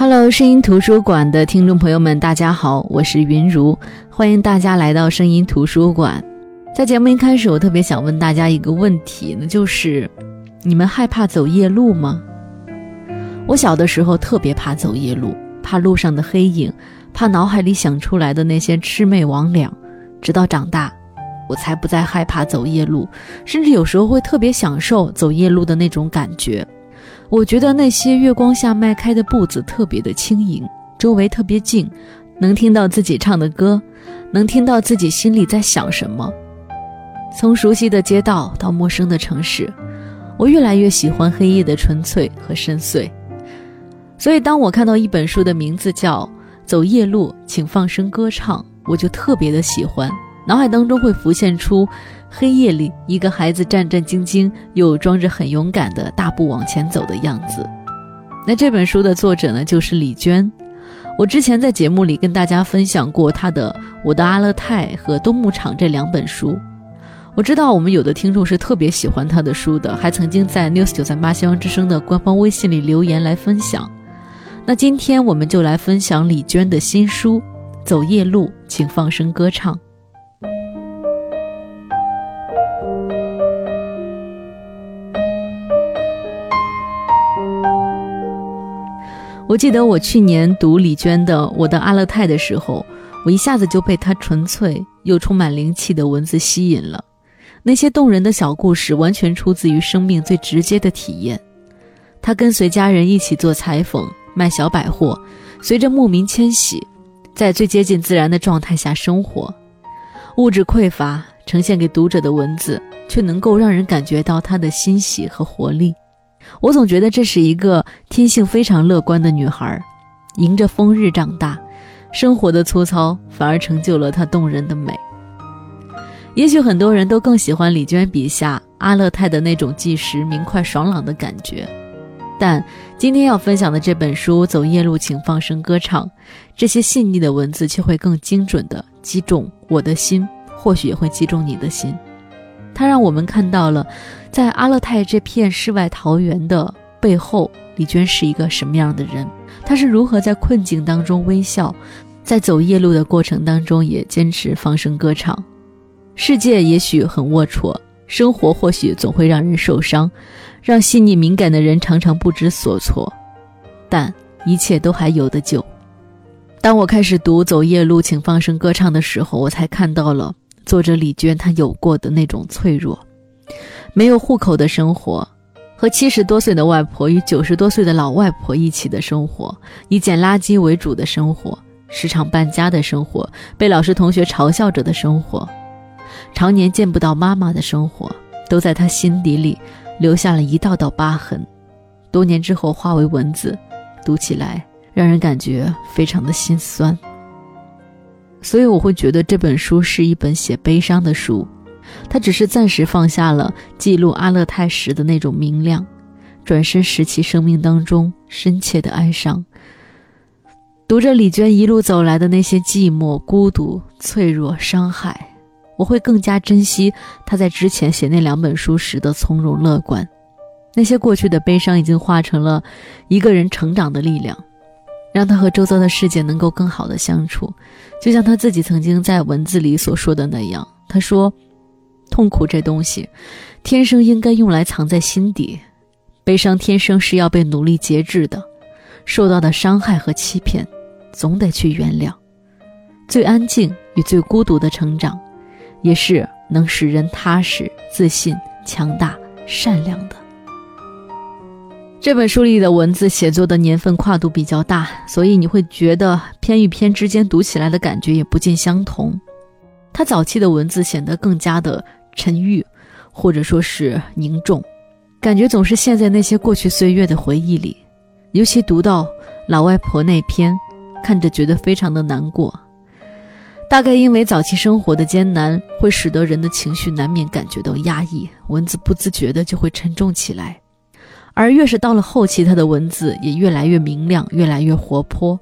Hello，声音图书馆的听众朋友们，大家好，我是云如，欢迎大家来到声音图书馆。在节目一开始，我特别想问大家一个问题，那就是你们害怕走夜路吗？我小的时候特别怕走夜路，怕路上的黑影，怕脑海里想出来的那些魑魅魍魉。直到长大，我才不再害怕走夜路，甚至有时候会特别享受走夜路的那种感觉。我觉得那些月光下迈开的步子特别的轻盈，周围特别静，能听到自己唱的歌，能听到自己心里在想什么。从熟悉的街道到陌生的城市，我越来越喜欢黑夜的纯粹和深邃。所以，当我看到一本书的名字叫《走夜路，请放声歌唱》，我就特别的喜欢，脑海当中会浮现出。黑夜里，一个孩子战战兢兢又装着很勇敢的大步往前走的样子。那这本书的作者呢，就是李娟。我之前在节目里跟大家分享过她的《我的阿勒泰》和《冬牧场》这两本书。我知道我们有的听众是特别喜欢她的书的，还曾经在 News 九三八西方之声的官方微信里留言来分享。那今天我们就来分享李娟的新书《走夜路，请放声歌唱》。我记得我去年读李娟的《我的阿勒泰》的时候，我一下子就被她纯粹又充满灵气的文字吸引了。那些动人的小故事，完全出自于生命最直接的体验。她跟随家人一起做裁缝、卖小百货，随着牧民迁徙，在最接近自然的状态下生活。物质匮乏，呈现给读者的文字却能够让人感觉到她的欣喜和活力。我总觉得这是一个天性非常乐观的女孩，迎着风日长大，生活的粗糙反而成就了她动人的美。也许很多人都更喜欢李娟笔下阿勒泰的那种纪实明快爽朗的感觉，但今天要分享的这本书《走夜路，请放声歌唱》，这些细腻的文字却会更精准地击中我的心，或许也会击中你的心。它让我们看到了，在阿勒泰这片世外桃源的背后，李娟是一个什么样的人？她是如何在困境当中微笑，在走夜路的过程当中也坚持放声歌唱？世界也许很龌龊，生活或许总会让人受伤，让细腻敏感的人常常不知所措，但一切都还有的救。当我开始读《走夜路，请放声歌唱》的时候，我才看到了。作者李娟，她有过的那种脆弱，没有户口的生活，和七十多岁的外婆与九十多岁的老外婆一起的生活，以捡垃圾为主的生活，时常搬家的生活，被老师同学嘲笑着的生活，常年见不到妈妈的生活，都在她心底里留下了一道道疤痕，多年之后化为文字，读起来让人感觉非常的心酸。所以我会觉得这本书是一本写悲伤的书，他只是暂时放下了记录阿勒泰时的那种明亮，转身拾起生命当中深切的哀伤。读着李娟一路走来的那些寂寞、孤独、脆弱、伤害，我会更加珍惜她在之前写那两本书时的从容乐观。那些过去的悲伤已经化成了一个人成长的力量。让他和周遭的世界能够更好的相处，就像他自己曾经在文字里所说的那样。他说：“痛苦这东西，天生应该用来藏在心底；悲伤天生是要被努力节制的。受到的伤害和欺骗，总得去原谅。最安静与最孤独的成长，也是能使人踏实、自信、强大、善良的。”这本书里的文字写作的年份跨度比较大，所以你会觉得篇与篇之间读起来的感觉也不尽相同。他早期的文字显得更加的沉郁，或者说是凝重，感觉总是陷在那些过去岁月的回忆里。尤其读到老外婆那篇，看着觉得非常的难过。大概因为早期生活的艰难，会使得人的情绪难免感觉到压抑，文字不自觉的就会沉重起来。而越是到了后期，他的文字也越来越明亮，越来越活泼。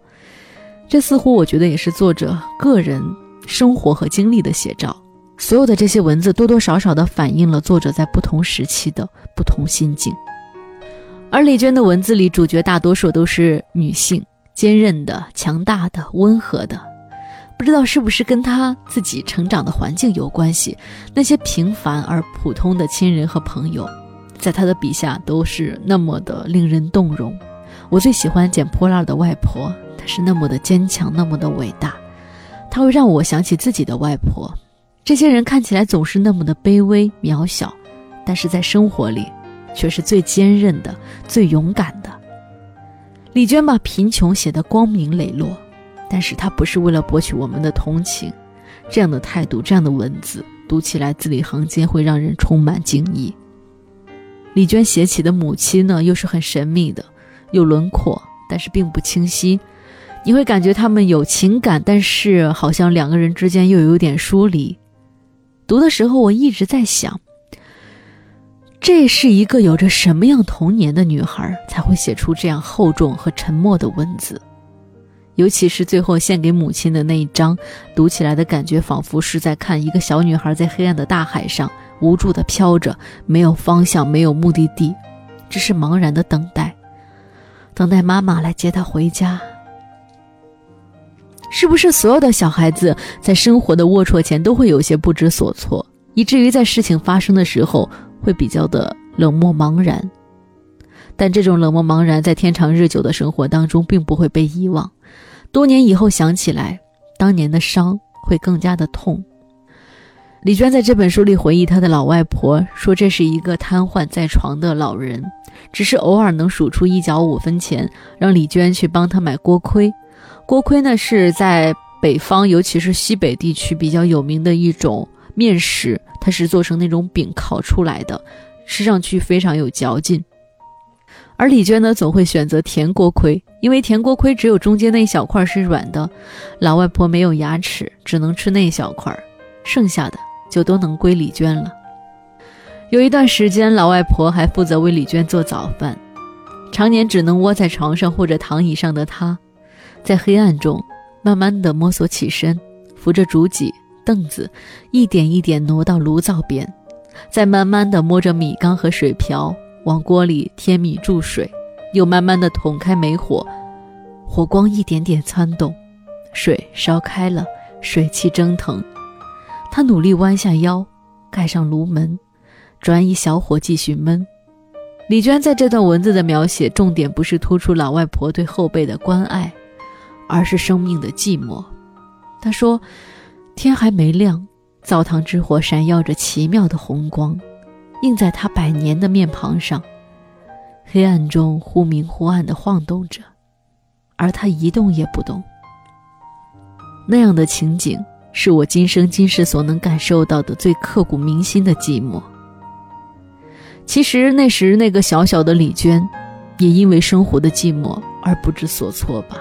这似乎我觉得也是作者个人生活和经历的写照。所有的这些文字多多少少的反映了作者在不同时期的不同心境。而李娟的文字里，主角大多数都是女性，坚韧的、强大的、温和的。不知道是不是跟她自己成长的环境有关系，那些平凡而普通的亲人和朋友，在他的笔下都是那么的令人动容。我最喜欢捡破烂的外婆，她是那么的坚强，那么的伟大。她会让我想起自己的外婆。这些人看起来总是那么的卑微渺小，但是在生活里，却是最坚韧的、最勇敢的。李娟把贫穷写得光明磊落，但是她不是为了博取我们的同情。这样的态度，这样的文字，读起来字里行间会让人充满敬意。李娟写起的母亲呢，又是很神秘的，有轮廓，但是并不清晰。你会感觉他们有情感，但是好像两个人之间又有点疏离。读的时候，我一直在想，这是一个有着什么样童年的女孩才会写出这样厚重和沉默的文字？尤其是最后献给母亲的那一章，读起来的感觉仿佛是在看一个小女孩在黑暗的大海上无助的飘着，没有方向，没有目的地，只是茫然的等待，等待妈妈来接他回家。是不是所有的小孩子在生活的龌龊前都会有些不知所措，以至于在事情发生的时候会比较的冷漠茫然？但这种冷漠茫然在天长日久的生活当中并不会被遗忘，多年以后想起来，当年的伤会更加的痛。李娟在这本书里回忆她的老外婆说：“这是一个瘫痪在床的老人，只是偶尔能数出一角五分钱，让李娟去帮他买锅盔。”锅盔呢，是在北方，尤其是西北地区比较有名的一种面食，它是做成那种饼烤出来的，吃上去非常有嚼劲。而李娟呢，总会选择甜锅盔，因为甜锅盔只有中间那一小块是软的，老外婆没有牙齿，只能吃那一小块，剩下的就都能归李娟了。有一段时间，老外婆还负责为李娟做早饭，常年只能窝在床上或者躺椅上的她。在黑暗中，慢慢的摸索起身，扶着竹脊凳子，一点一点挪到炉灶边，再慢慢的摸着米缸和水瓢，往锅里添米注水，又慢慢的捅开煤火，火光一点点窜动，水烧开了，水汽蒸腾，他努力弯下腰，盖上炉门，转以小火继续焖。李娟在这段文字的描写，重点不是突出老外婆对后辈的关爱。而是生命的寂寞。他说：“天还没亮，灶堂之火闪耀着奇妙的红光，映在他百年的面庞上。黑暗中忽明忽暗地晃动着，而他一动也不动。那样的情景，是我今生今世所能感受到的最刻骨铭心的寂寞。其实那时那个小小的李娟，也因为生活的寂寞而不知所措吧。”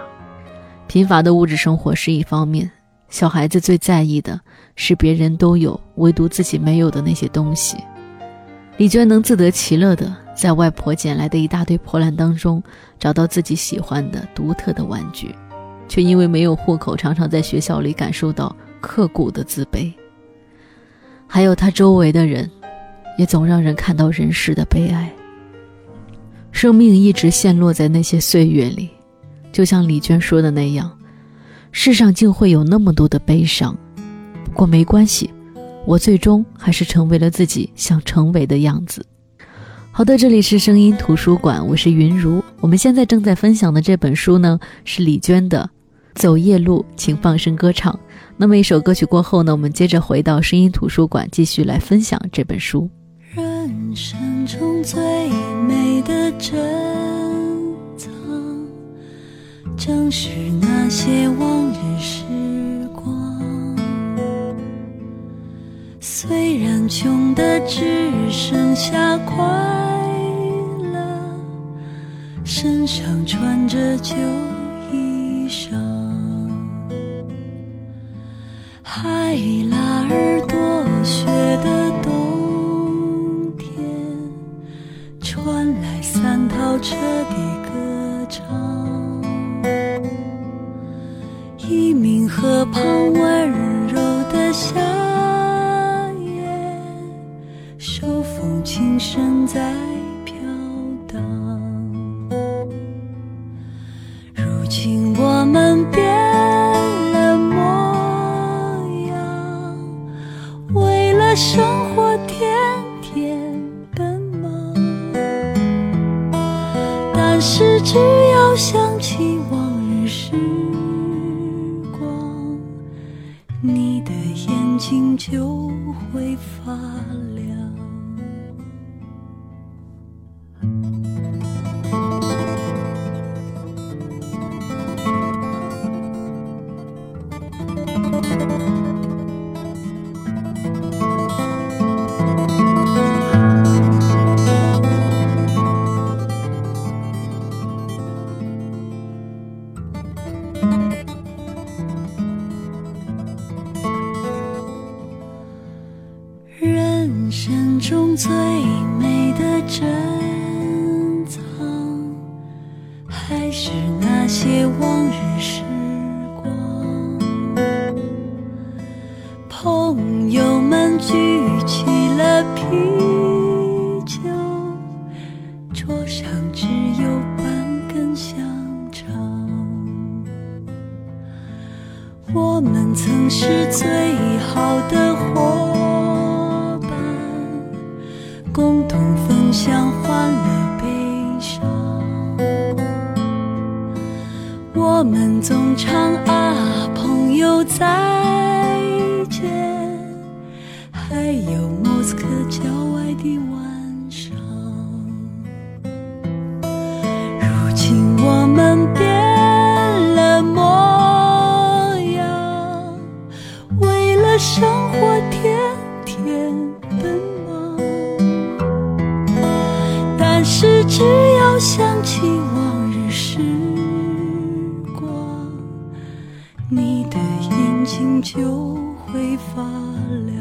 贫乏的物质生活是一方面，小孩子最在意的是别人都有，唯独自己没有的那些东西。李娟能自得其乐的在外婆捡来的一大堆破烂当中找到自己喜欢的独特的玩具，却因为没有户口，常常在学校里感受到刻骨的自卑。还有他周围的人，也总让人看到人世的悲哀。生命一直陷落在那些岁月里。就像李娟说的那样，世上竟会有那么多的悲伤。不过没关系，我最终还是成为了自己想成为的样子。好的，这里是声音图书馆，我是云如。我们现在正在分享的这本书呢，是李娟的《走夜路，请放声歌唱》。那么一首歌曲过后呢，我们接着回到声音图书馆，继续来分享这本书。人生中最美的珍藏。正是那些往日时光，虽然穷的只剩下快乐，身上穿着旧衣裳，是只要想起往日时光，你的眼睛就会发亮。朋友们举起了啤酒，桌上只有半根香肠。我们曾是最好的是只要想起往日时光，你的眼睛就会发亮。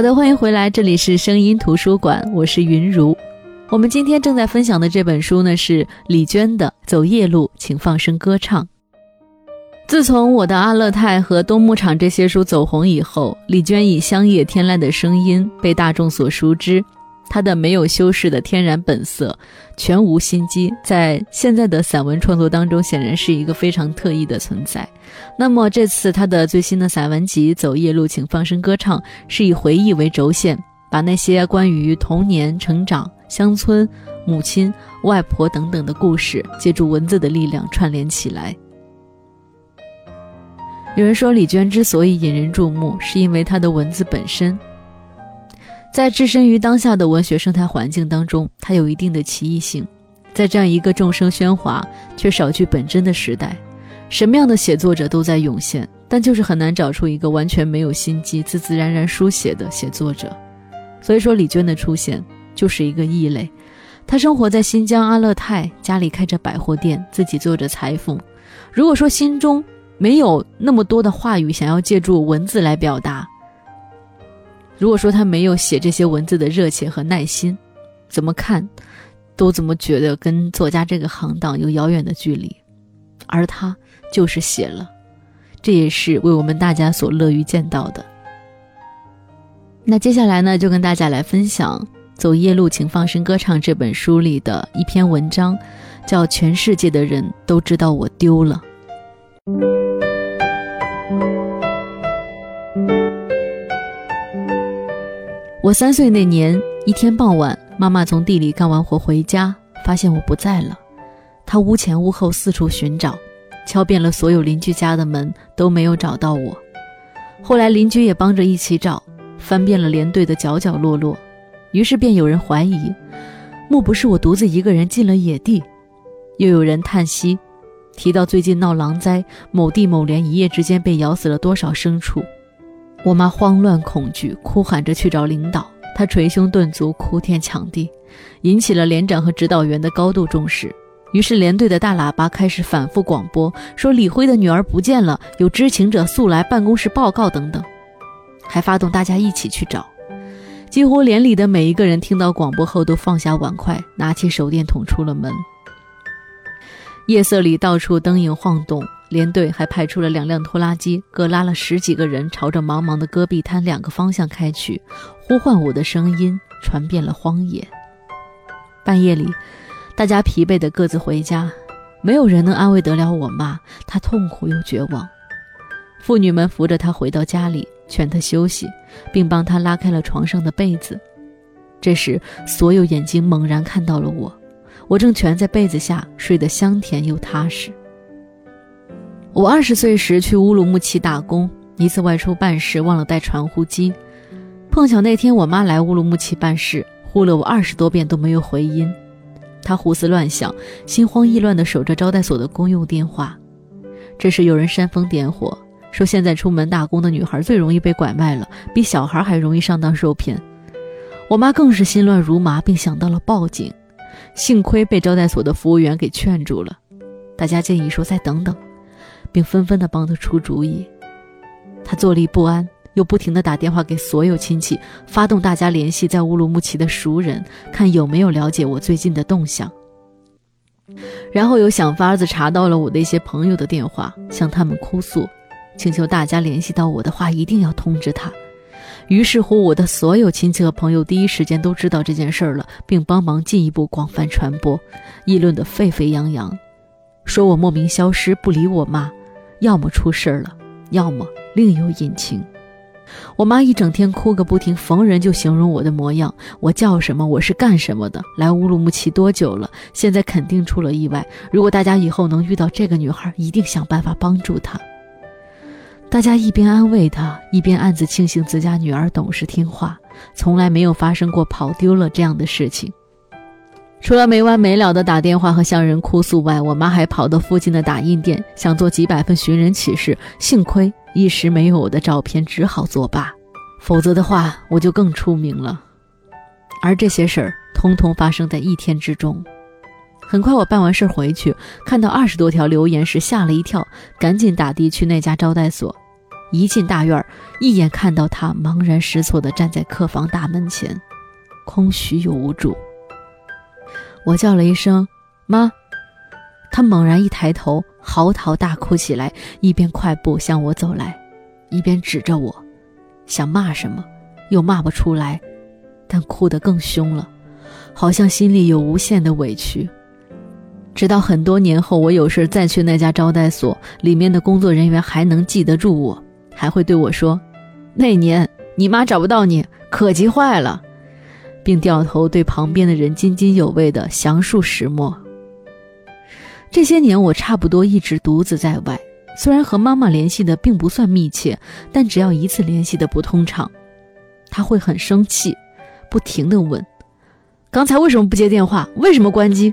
好的，欢迎回来，这里是声音图书馆，我是云如。我们今天正在分享的这本书呢是李娟的《走夜路，请放声歌唱》。自从我的阿勒泰和冬牧场这些书走红以后，李娟以乡野天籁的声音被大众所熟知。他的没有修饰的天然本色，全无心机，在现在的散文创作当中，显然是一个非常特异的存在。那么这次他的最新的散文集《走夜路，请放声歌唱》，是以回忆为轴线，把那些关于童年、成长、乡村、母亲、外婆等等的故事，借助文字的力量串联起来。有人说，李娟之所以引人注目，是因为她的文字本身。在置身于当下的文学生态环境当中，它有一定的奇异性。在这样一个众生喧哗却少具本真的时代，什么样的写作者都在涌现，但就是很难找出一个完全没有心机、自自然然书写的写作者。所以说，李娟的出现就是一个异类。她生活在新疆阿勒泰，家里开着百货店，自己做着裁缝。如果说心中没有那么多的话语想要借助文字来表达，如果说他没有写这些文字的热切和耐心，怎么看，都怎么觉得跟作家这个行当有遥远的距离。而他就是写了，这也是为我们大家所乐于见到的。那接下来呢，就跟大家来分享《走夜路，请放声歌唱》这本书里的一篇文章，叫《全世界的人都知道我丢了》。我三岁那年，一天傍晚，妈妈从地里干完活回家，发现我不在了。她屋前屋后四处寻找，敲遍了所有邻居家的门，都没有找到我。后来邻居也帮着一起找，翻遍了连队的角角落落，于是便有人怀疑，莫不是我独自一个人进了野地？又有人叹息，提到最近闹狼灾，某地某连一夜之间被咬死了多少牲畜。我妈慌乱恐惧，哭喊着去找领导。她捶胸顿足，哭天抢地，引起了连长和指导员的高度重视。于是连队的大喇叭开始反复广播，说李辉的女儿不见了，有知情者速来办公室报告等等，还发动大家一起去找。几乎连里的每一个人听到广播后，都放下碗筷，拿起手电筒出了门。夜色里到处灯影晃动，连队还派出了两辆拖拉机，各拉了十几个人，朝着茫茫的戈壁滩两个方向开去。呼唤我的声音传遍了荒野。半夜里。大家疲惫的各自回家，没有人能安慰得了我妈。她痛苦又绝望。妇女们扶着她回到家里，劝她休息，并帮她拉开了床上的被子。这时，所有眼睛猛然看到了我，我正蜷在被子下，睡得香甜又踏实。我二十岁时去乌鲁木齐打工，一次外出办事忘了带传呼机，碰巧那天我妈来乌鲁木齐办事，呼了我二十多遍都没有回音。她胡思乱想，心慌意乱地守着招待所的公用电话。这时有人煽风点火，说现在出门打工的女孩最容易被拐卖了，比小孩还容易上当受骗。我妈更是心乱如麻，并想到了报警。幸亏被招待所的服务员给劝住了。大家建议说再等等，并纷纷地帮他出主意。他坐立不安。又不停地打电话给所有亲戚，发动大家联系在乌鲁木齐的熟人，看有没有了解我最近的动向。然后又想法子查到了我的一些朋友的电话，向他们哭诉，请求大家联系到我的话一定要通知他。于是乎，我的所有亲戚和朋友第一时间都知道这件事了，并帮忙进一步广泛传播，议论得沸沸扬扬，说我莫名消失不理我妈，要么出事儿了，要么另有隐情。我妈一整天哭个不停，逢人就形容我的模样。我叫什么？我是干什么的？来乌鲁木齐多久了？现在肯定出了意外。如果大家以后能遇到这个女孩，一定想办法帮助她。大家一边安慰她，一边暗自庆幸自家女儿懂事听话，从来没有发生过跑丢了这样的事情。除了没完没了的打电话和向人哭诉外，我妈还跑到附近的打印店，想做几百份寻人启事。幸亏。一时没有我的照片，只好作罢。否则的话，我就更出名了。而这些事儿，通通发生在一天之中。很快，我办完事回去，看到二十多条留言时，吓了一跳，赶紧打的去那家招待所。一进大院，一眼看到他茫然失措地站在客房大门前，空虚又无助。我叫了一声“妈”，他猛然一抬头。嚎啕大哭起来，一边快步向我走来，一边指着我，想骂什么，又骂不出来，但哭得更凶了，好像心里有无限的委屈。直到很多年后，我有事再去那家招待所，里面的工作人员还能记得住我，还会对我说：“那年你妈找不到你，可急坏了。”并掉头对旁边的人津津有味地详述始末。这些年，我差不多一直独自在外。虽然和妈妈联系的并不算密切，但只要一次联系的不通畅，她会很生气，不停地问：“刚才为什么不接电话？为什么关机？”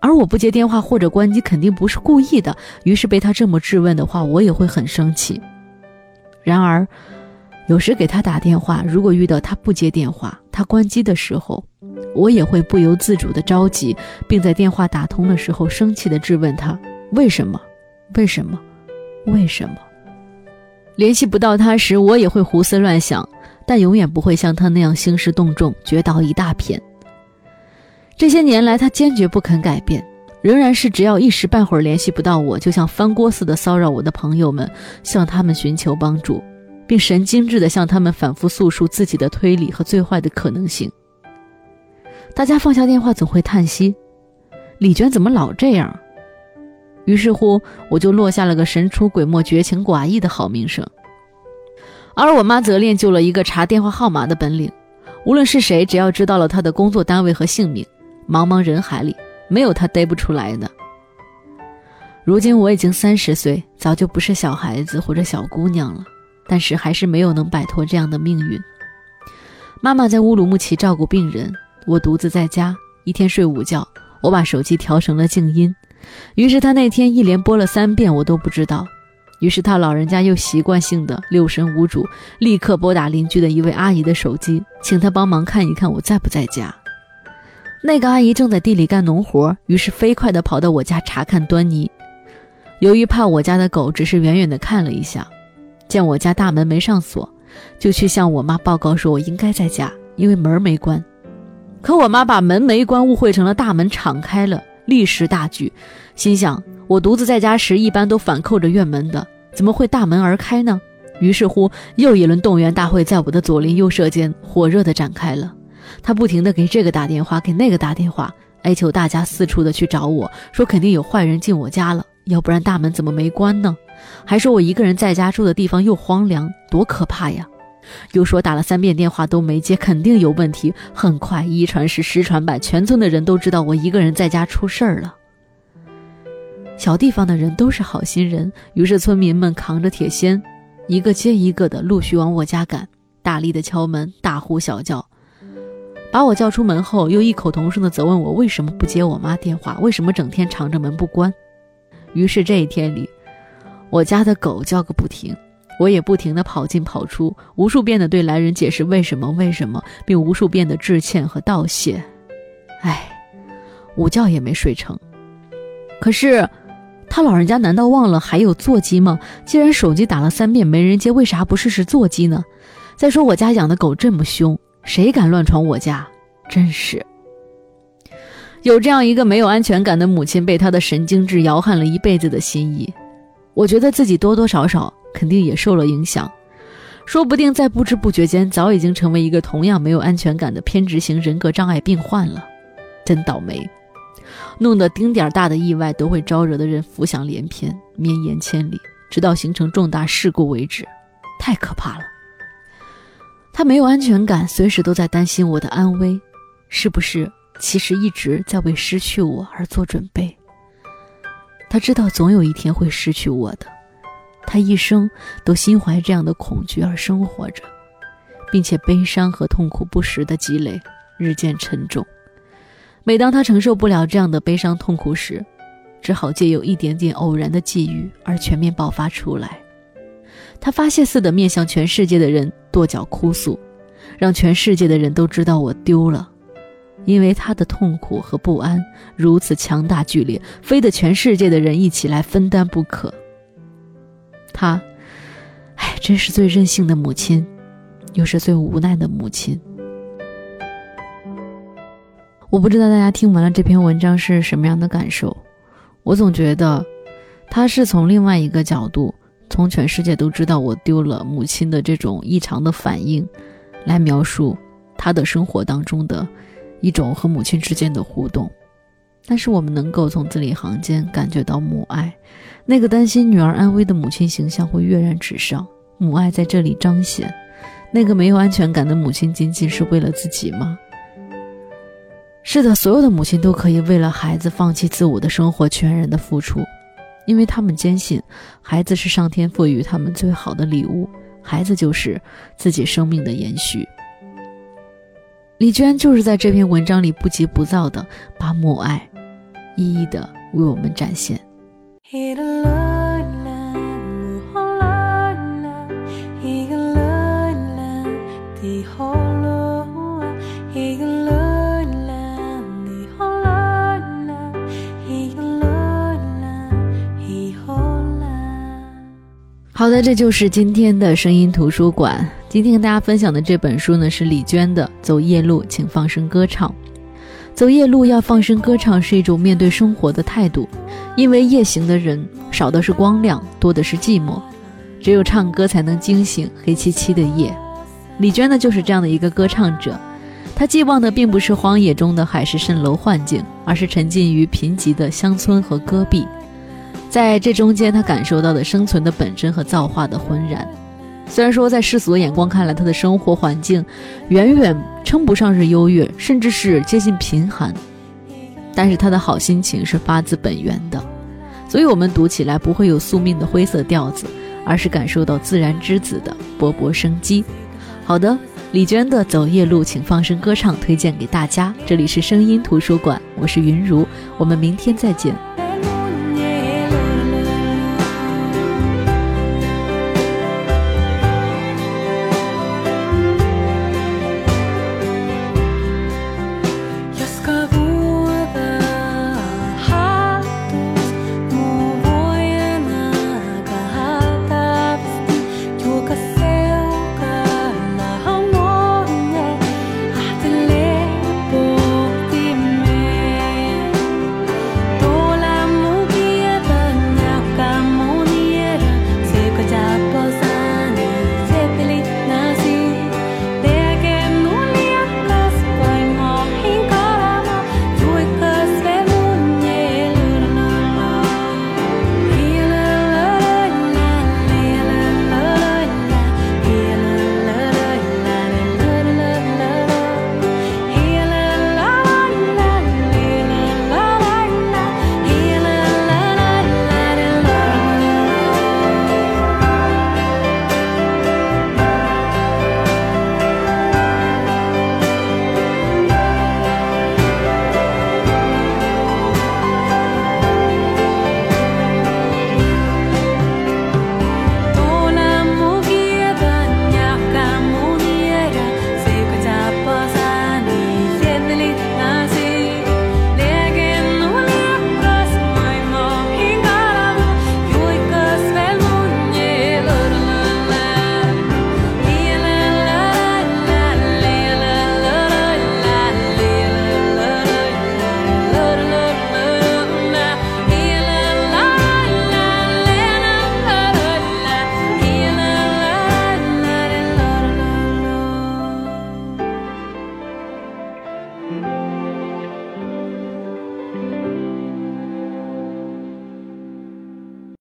而我不接电话或者关机，肯定不是故意的。于是被她这么质问的话，我也会很生气。然而，有时给他打电话，如果遇到他不接电话，他关机的时候，我也会不由自主的着急，并在电话打通的时候生气的质问他：“为什么？为什么？为什么？”联系不到他时，我也会胡思乱想，但永远不会像他那样兴师动众，掘倒一大片。这些年来，他坚决不肯改变，仍然是只要一时半会儿联系不到我，就像翻锅似的骚扰我的朋友们，向他们寻求帮助，并神经质的向他们反复诉说自己的推理和最坏的可能性。大家放下电话，总会叹息：“李娟怎么老这样？”于是乎，我就落下了个神出鬼没、绝情寡义的好名声。而我妈则练就了一个查电话号码的本领，无论是谁，只要知道了她的工作单位和姓名，茫茫人海里没有她逮不出来的。如今我已经三十岁，早就不是小孩子或者小姑娘了，但是还是没有能摆脱这样的命运。妈妈在乌鲁木齐照顾病人。我独自在家，一天睡午觉，我把手机调成了静音。于是他那天一连播了三遍，我都不知道。于是他老人家又习惯性的六神无主，立刻拨打邻居的一位阿姨的手机，请她帮忙看一看我在不在家。那个阿姨正在地里干农活，于是飞快地跑到我家查看端倪。由于怕我家的狗只是远远地看了一下，见我家大门没上锁，就去向我妈报告说我应该在家，因为门没关。可我妈把门没关误会成了大门敞开了，立时大惧，心想。我独自在家时，一般都反扣着院门的，怎么会大门而开呢？于是乎，又一轮动员大会在我的左邻右舍间火热地展开了。他不停地给这个打电话，给那个打电话，哀求大家四处的去找我，说肯定有坏人进我家了，要不然大门怎么没关呢？还说我一个人在家住的地方又荒凉，多可怕呀！又说打了三遍电话都没接，肯定有问题。很快，一传十，十传百，全村的人都知道我一个人在家出事儿了。小地方的人都是好心人，于是村民们扛着铁锨，一个接一个的陆续往我家赶，大力的敲门，大呼小叫，把我叫出门后，又异口同声的责问我为什么不接我妈电话，为什么整天敞着门不关。于是这一天里，我家的狗叫个不停，我也不停的跑进跑出，无数遍的对来人解释为什么为什么，并无数遍的致歉和道谢。唉，午觉也没睡成，可是。他老人家难道忘了还有座机吗？既然手机打了三遍没人接，为啥不试试座机呢？再说我家养的狗这么凶，谁敢乱闯我家？真是有这样一个没有安全感的母亲，被他的神经质摇撼了一辈子的心意。我觉得自己多多少少肯定也受了影响，说不定在不知不觉间，早已经成为一个同样没有安全感的偏执型人格障碍病患了。真倒霉。弄得丁点儿大的意外都会招惹的人浮想联翩、绵延千里，直到形成重大事故为止，太可怕了。他没有安全感，随时都在担心我的安危，是不是？其实一直在为失去我而做准备。他知道总有一天会失去我的，他一生都心怀这样的恐惧而生活着，并且悲伤和痛苦不时的积累，日渐沉重。每当他承受不了这样的悲伤痛苦时，只好借由一点点偶然的际遇而全面爆发出来。他发泄似的面向全世界的人跺脚哭诉，让全世界的人都知道我丢了，因为他的痛苦和不安如此强大剧烈，非得全世界的人一起来分担不可。他，唉，真是最任性的母亲，又是最无奈的母亲。我不知道大家听完了这篇文章是什么样的感受，我总觉得，他是从另外一个角度，从全世界都知道我丢了母亲的这种异常的反应，来描述他的生活当中的一种和母亲之间的互动。但是我们能够从字里行间感觉到母爱，那个担心女儿安危的母亲形象会跃然纸上，母爱在这里彰显。那个没有安全感的母亲仅仅是为了自己吗？是的，所有的母亲都可以为了孩子放弃自我的生活，全然的付出，因为他们坚信，孩子是上天赋予他们最好的礼物，孩子就是自己生命的延续。李娟就是在这篇文章里不急不躁的把母爱一一的为我们展现。好的，这就是今天的声音图书馆。今天跟大家分享的这本书呢，是李娟的《走夜路，请放声歌唱》。走夜路要放声歌唱，是一种面对生活的态度。因为夜行的人少的是光亮，多的是寂寞，只有唱歌才能惊醒黑漆漆的夜。李娟呢，就是这样的一个歌唱者。她寄望的并不是荒野中的海市蜃楼幻境，而是沉浸于贫瘠的乡村和戈壁。在这中间，他感受到的生存的本真和造化的浑然。虽然说在世俗的眼光看来，他的生活环境远远称不上是优越，甚至是接近贫寒，但是他的好心情是发自本源的，所以我们读起来不会有宿命的灰色调子，而是感受到自然之子的勃勃生机。好的，李娟的《走夜路，请放声歌唱》推荐给大家。这里是声音图书馆，我是云如，我们明天再见。